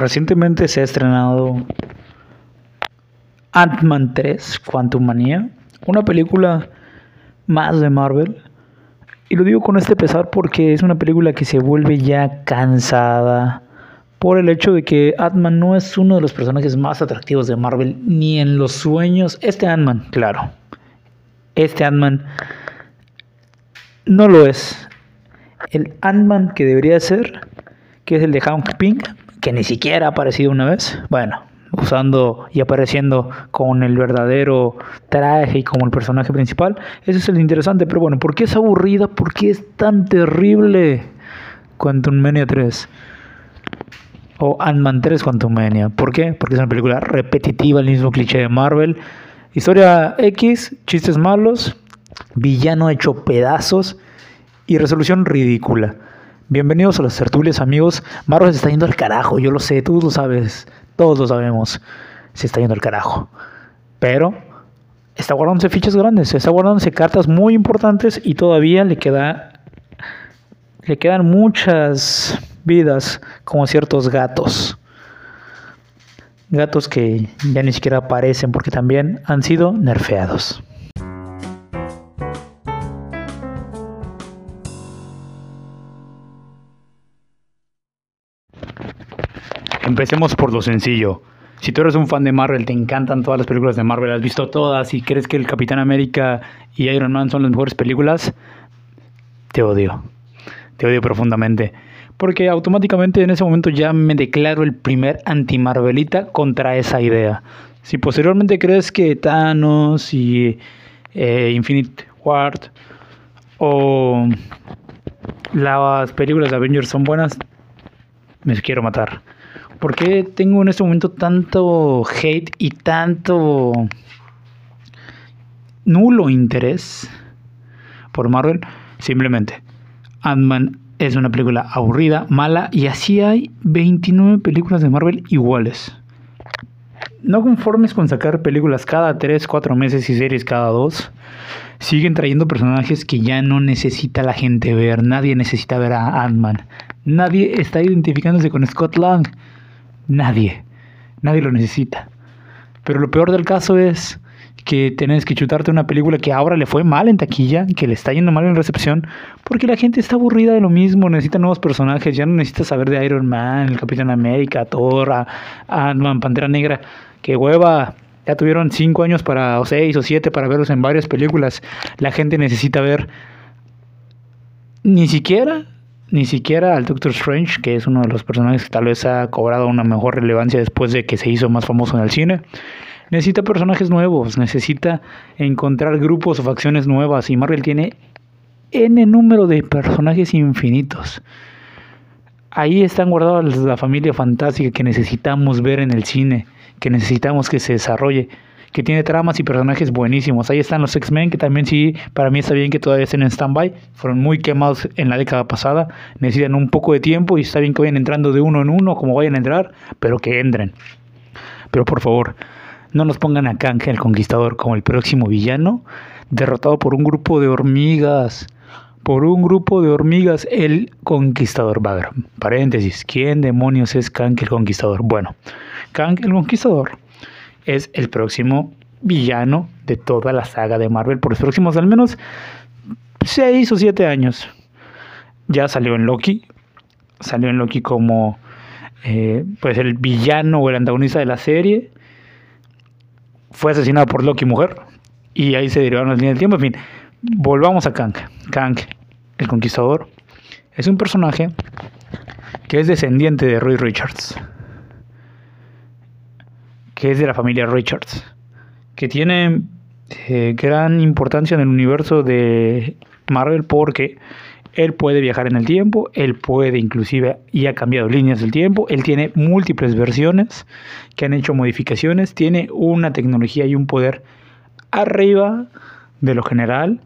Recientemente se ha estrenado Ant-Man 3, Quantum Manía, una película más de Marvel. Y lo digo con este pesar porque es una película que se vuelve ya cansada por el hecho de que Ant-Man no es uno de los personajes más atractivos de Marvel, ni en los sueños. Este Ant-Man, claro. Este Ant-Man no lo es. El Ant-Man que debería ser, que es el de Hank Pink, que ni siquiera ha aparecido una vez. Bueno, usando y apareciendo con el verdadero traje y como el personaje principal. Ese es el interesante, pero bueno, ¿por qué es aburrida? ¿Por qué es tan terrible Quantum Mania 3? O Ant-Man 3 Quantum Mania. ¿Por qué? Porque es una película repetitiva, el mismo cliché de Marvel. Historia X, chistes malos, villano hecho pedazos y resolución ridícula. Bienvenidos a los tertulias, amigos. Marvel se está yendo al carajo, yo lo sé, tú lo sabes. Todos lo sabemos. Se está yendo al carajo. Pero está guardándose fichas grandes, está guardándose cartas muy importantes y todavía le queda le quedan muchas vidas como ciertos gatos. Gatos que ya ni siquiera aparecen porque también han sido nerfeados. Empecemos por lo sencillo. Si tú eres un fan de Marvel, te encantan todas las películas de Marvel, has visto todas y crees que el Capitán América y Iron Man son las mejores películas, te odio. Te odio profundamente. Porque automáticamente en ese momento ya me declaro el primer anti-Marvelita contra esa idea. Si posteriormente crees que Thanos y eh, Infinite Ward o las películas de Avengers son buenas, me quiero matar. ¿Por qué tengo en este momento tanto hate y tanto nulo interés por Marvel? Simplemente, Ant-Man es una película aburrida, mala, y así hay 29 películas de Marvel iguales. No conformes con sacar películas cada 3, 4 meses y series cada 2, siguen trayendo personajes que ya no necesita la gente ver. Nadie necesita ver a Ant-Man. Nadie está identificándose con Scott Lang. Nadie. Nadie lo necesita. Pero lo peor del caso es que tienes que chutarte una película que ahora le fue mal en taquilla, que le está yendo mal en recepción, porque la gente está aburrida de lo mismo, necesita nuevos personajes, ya no necesita saber de Iron Man, el Capitán América, Thor, Ant-Man, Pantera Negra, que hueva, ya tuvieron cinco años para, o seis o siete para verlos en varias películas, la gente necesita ver ni siquiera ni siquiera al Doctor Strange, que es uno de los personajes que tal vez ha cobrado una mejor relevancia después de que se hizo más famoso en el cine. Necesita personajes nuevos, necesita encontrar grupos o facciones nuevas y Marvel tiene N número de personajes infinitos. Ahí están guardados la familia fantástica que necesitamos ver en el cine, que necesitamos que se desarrolle que tiene tramas y personajes buenísimos. Ahí están los X-Men, que también sí, para mí está bien que todavía estén en stand-by. Fueron muy quemados en la década pasada. Necesitan un poco de tiempo y está bien que vayan entrando de uno en uno, como vayan a entrar, pero que entren. Pero por favor, no nos pongan a Kang el Conquistador como el próximo villano, derrotado por un grupo de hormigas. Por un grupo de hormigas, el Conquistador. Va paréntesis, ¿quién demonios es Kang el Conquistador? Bueno, Kang el Conquistador es el próximo villano de toda la saga de Marvel por los próximos al menos 6 o 7 años. Ya salió en Loki, salió en Loki como eh, pues el villano o el antagonista de la serie. Fue asesinado por Loki mujer y ahí se derivaron las líneas del tiempo. En fin, volvamos a Kang. Kang, el conquistador, es un personaje que es descendiente de Roy Richards que es de la familia Richards, que tiene eh, gran importancia en el universo de Marvel porque él puede viajar en el tiempo, él puede inclusive y ha cambiado líneas del tiempo, él tiene múltiples versiones que han hecho modificaciones, tiene una tecnología y un poder arriba de lo general.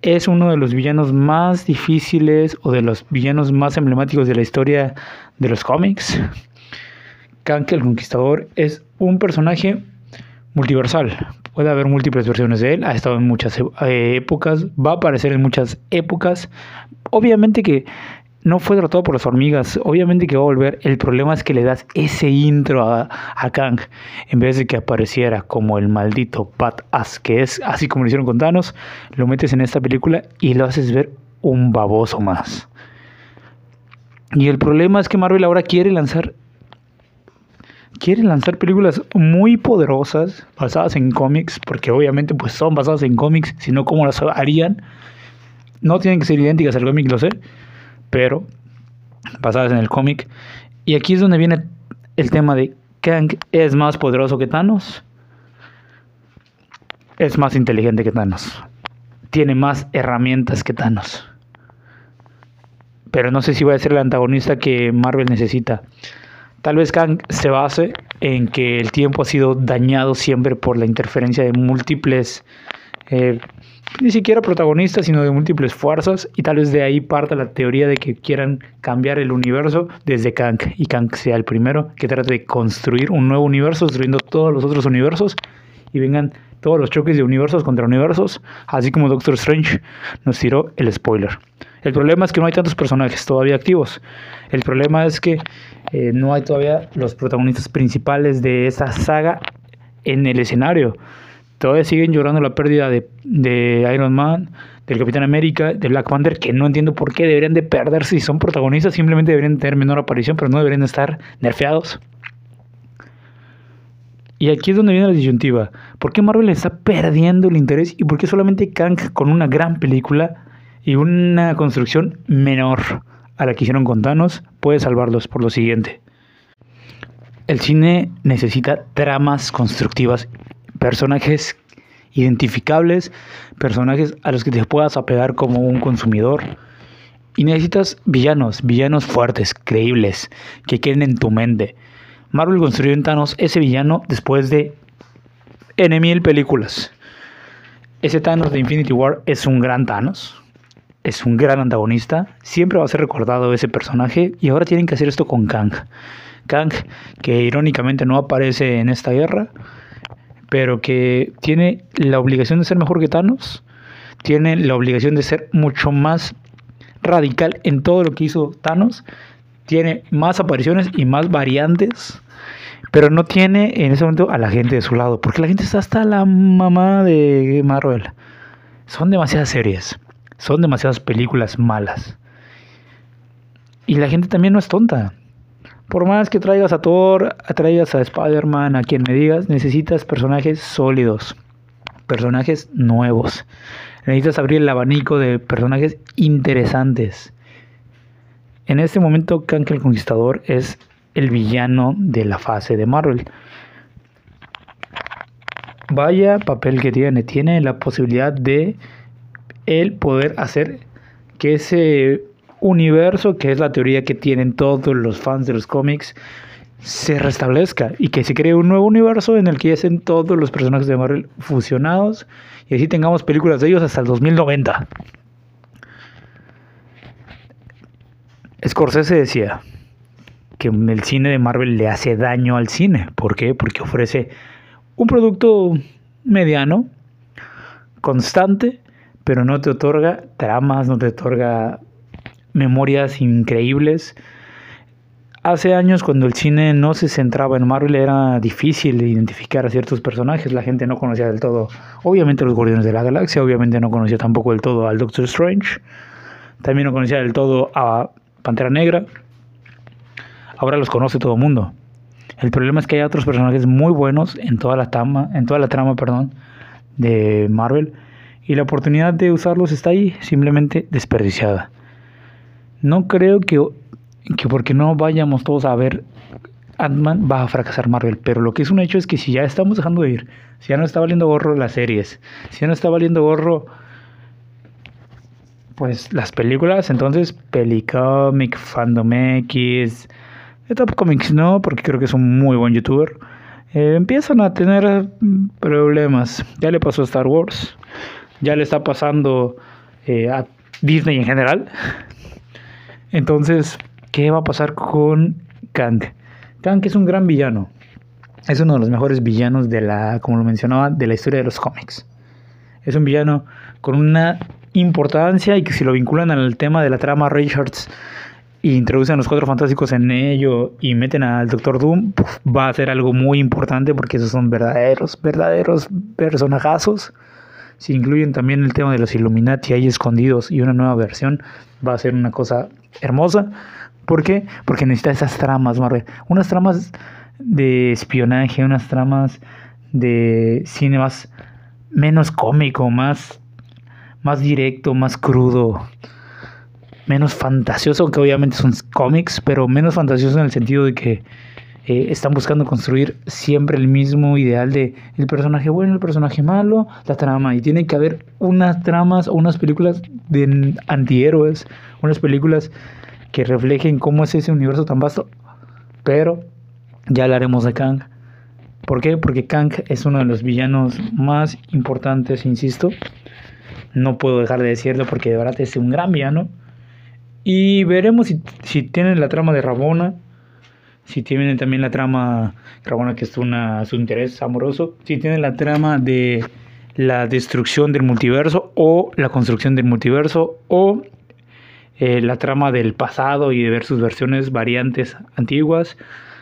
Es uno de los villanos más difíciles o de los villanos más emblemáticos de la historia de los cómics. Kang el Conquistador es un personaje multiversal. Puede haber múltiples versiones de él, ha estado en muchas eh, épocas, va a aparecer en muchas épocas. Obviamente que no fue derrotado por las hormigas. Obviamente que va a volver. El problema es que le das ese intro a, a Kang. En vez de que apareciera como el maldito Pat As, que es así como lo hicieron con Thanos, lo metes en esta película y lo haces ver un baboso más. Y el problema es que Marvel ahora quiere lanzar quiere lanzar películas muy poderosas basadas en cómics, porque obviamente pues son basadas en cómics, si no cómo las harían. No tienen que ser idénticas al cómic, lo sé, pero basadas en el cómic. Y aquí es donde viene el tema de Kang es más poderoso que Thanos. Es más inteligente que Thanos. Tiene más herramientas que Thanos. Pero no sé si va a ser el antagonista que Marvel necesita. Tal vez Kang se base en que el tiempo ha sido dañado siempre por la interferencia de múltiples eh, ni siquiera protagonistas, sino de múltiples fuerzas, y tal vez de ahí parta la teoría de que quieran cambiar el universo desde Kang, y Kang sea el primero que trate de construir un nuevo universo, destruyendo todos los otros universos, y vengan todos los choques de universos contra universos, así como Doctor Strange nos tiró el spoiler. El problema es que no hay tantos personajes todavía activos. El problema es que eh, no hay todavía los protagonistas principales de esa saga en el escenario todavía siguen llorando la pérdida de, Iron Man, del Capitán América, de Black Panther, que no entiendo por qué deberían de perderse si son protagonistas, simplemente deberían tener menor aparición, pero no deberían estar nerfeados. Y aquí es donde viene la disyuntiva. ¿Por qué Marvel está perdiendo el interés y por qué solamente Kang con una gran película y una construcción menor a la que hicieron con Thanos puede salvarlos por lo siguiente? El cine necesita tramas constructivas personajes identificables, personajes a los que te puedas apegar como un consumidor. Y necesitas villanos, villanos fuertes, creíbles, que queden en tu mente. Marvel construyó en Thanos ese villano después de N mil películas. Ese Thanos de Infinity War es un gran Thanos, es un gran antagonista, siempre va a ser recordado ese personaje y ahora tienen que hacer esto con Kang. Kang, que irónicamente no aparece en esta guerra, pero que tiene la obligación de ser mejor que Thanos, tiene la obligación de ser mucho más radical en todo lo que hizo Thanos, tiene más apariciones y más variantes, pero no tiene en ese momento a la gente de su lado, porque la gente está hasta la mamá de Marvel. Son demasiadas series, son demasiadas películas malas. Y la gente también no es tonta. Por más que traigas a Thor, traigas a Spider-Man, a quien me digas, necesitas personajes sólidos, personajes nuevos. Necesitas abrir el abanico de personajes interesantes. En este momento, Kang el Conquistador es el villano de la fase de Marvel. Vaya papel que tiene. Tiene la posibilidad de el poder hacer que ese universo, que es la teoría que tienen todos los fans de los cómics, se restablezca y que se cree un nuevo universo en el que estén todos los personajes de Marvel fusionados y así tengamos películas de ellos hasta el 2090. Scorsese decía que el cine de Marvel le hace daño al cine. ¿Por qué? Porque ofrece un producto mediano, constante, pero no te otorga tramas, no te otorga memorias increíbles. Hace años cuando el cine no se centraba en Marvel era difícil identificar a ciertos personajes, la gente no conocía del todo, obviamente los Guardianes de la Galaxia, obviamente no conocía tampoco del todo al Doctor Strange, también no conocía del todo a Pantera Negra, ahora los conoce todo el mundo. El problema es que hay otros personajes muy buenos en toda la trama, en toda la trama, perdón, de Marvel y la oportunidad de usarlos está ahí, simplemente desperdiciada. No creo que, que porque no vayamos todos a ver Ant-Man va a fracasar Marvel, pero lo que es un hecho es que si ya estamos dejando de ir, si ya no está valiendo gorro las series, si ya no está valiendo gorro pues las películas, entonces Pelicomic, Fandom X, Top Comics no, porque creo que es un muy buen youtuber, eh, empiezan a tener problemas. Ya le pasó a Star Wars, ya le está pasando eh, a Disney en general. Entonces, ¿qué va a pasar con Kang? Kang es un gran villano. Es uno de los mejores villanos de la, como lo mencionaba, de la historia de los cómics. Es un villano con una importancia y que si lo vinculan al tema de la trama Richards y introducen a los cuatro fantásticos en ello y meten al Doctor Doom, va a ser algo muy importante porque esos son verdaderos, verdaderos personajazos. Si incluyen también el tema de los Illuminati ahí escondidos y una nueva versión, va a ser una cosa hermosa. ¿Por qué? Porque necesita esas tramas, Marvel. Unas tramas de espionaje, unas tramas de cine más menos cómico, más, más directo, más crudo, menos fantasioso, que obviamente son cómics, pero menos fantasioso en el sentido de que eh, están buscando construir siempre el mismo ideal de el personaje bueno, el personaje malo, la trama. Y tiene que haber unas tramas o unas películas de antihéroes, unas películas que reflejen cómo es ese universo tan vasto. Pero ya hablaremos de Kang. ¿Por qué? Porque Kang es uno de los villanos más importantes, insisto. No puedo dejar de decirlo porque de verdad es un gran villano. Y veremos si, si tienen la trama de Rabona, si tienen también la trama, Rabona que es una, su interés amoroso, si tienen la trama de la destrucción del multiverso o la construcción del multiverso o eh, la trama del pasado y de ver sus versiones variantes antiguas,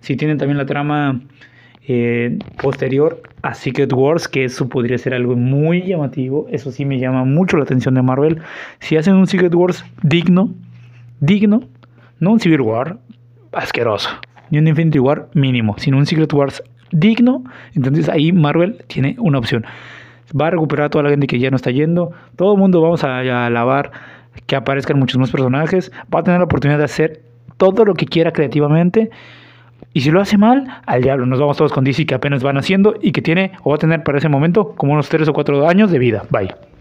si tienen también la trama eh, posterior a Secret Wars, que eso podría ser algo muy llamativo, eso sí me llama mucho la atención de Marvel, si hacen un Secret Wars digno, digno, no un Civil War asqueroso, ni un Infinity War mínimo, sino un Secret Wars digno, entonces ahí Marvel tiene una opción. Va a recuperar a toda la gente que ya no está yendo, todo el mundo vamos a, alabar que aparezcan muchos más personajes, va a tener la oportunidad de hacer todo lo que quiera creativamente. Y si lo hace mal, al diablo, nos vamos todos con DC que apenas van haciendo y que tiene o va a tener para ese momento como unos 3 o 4 años de vida. Bye.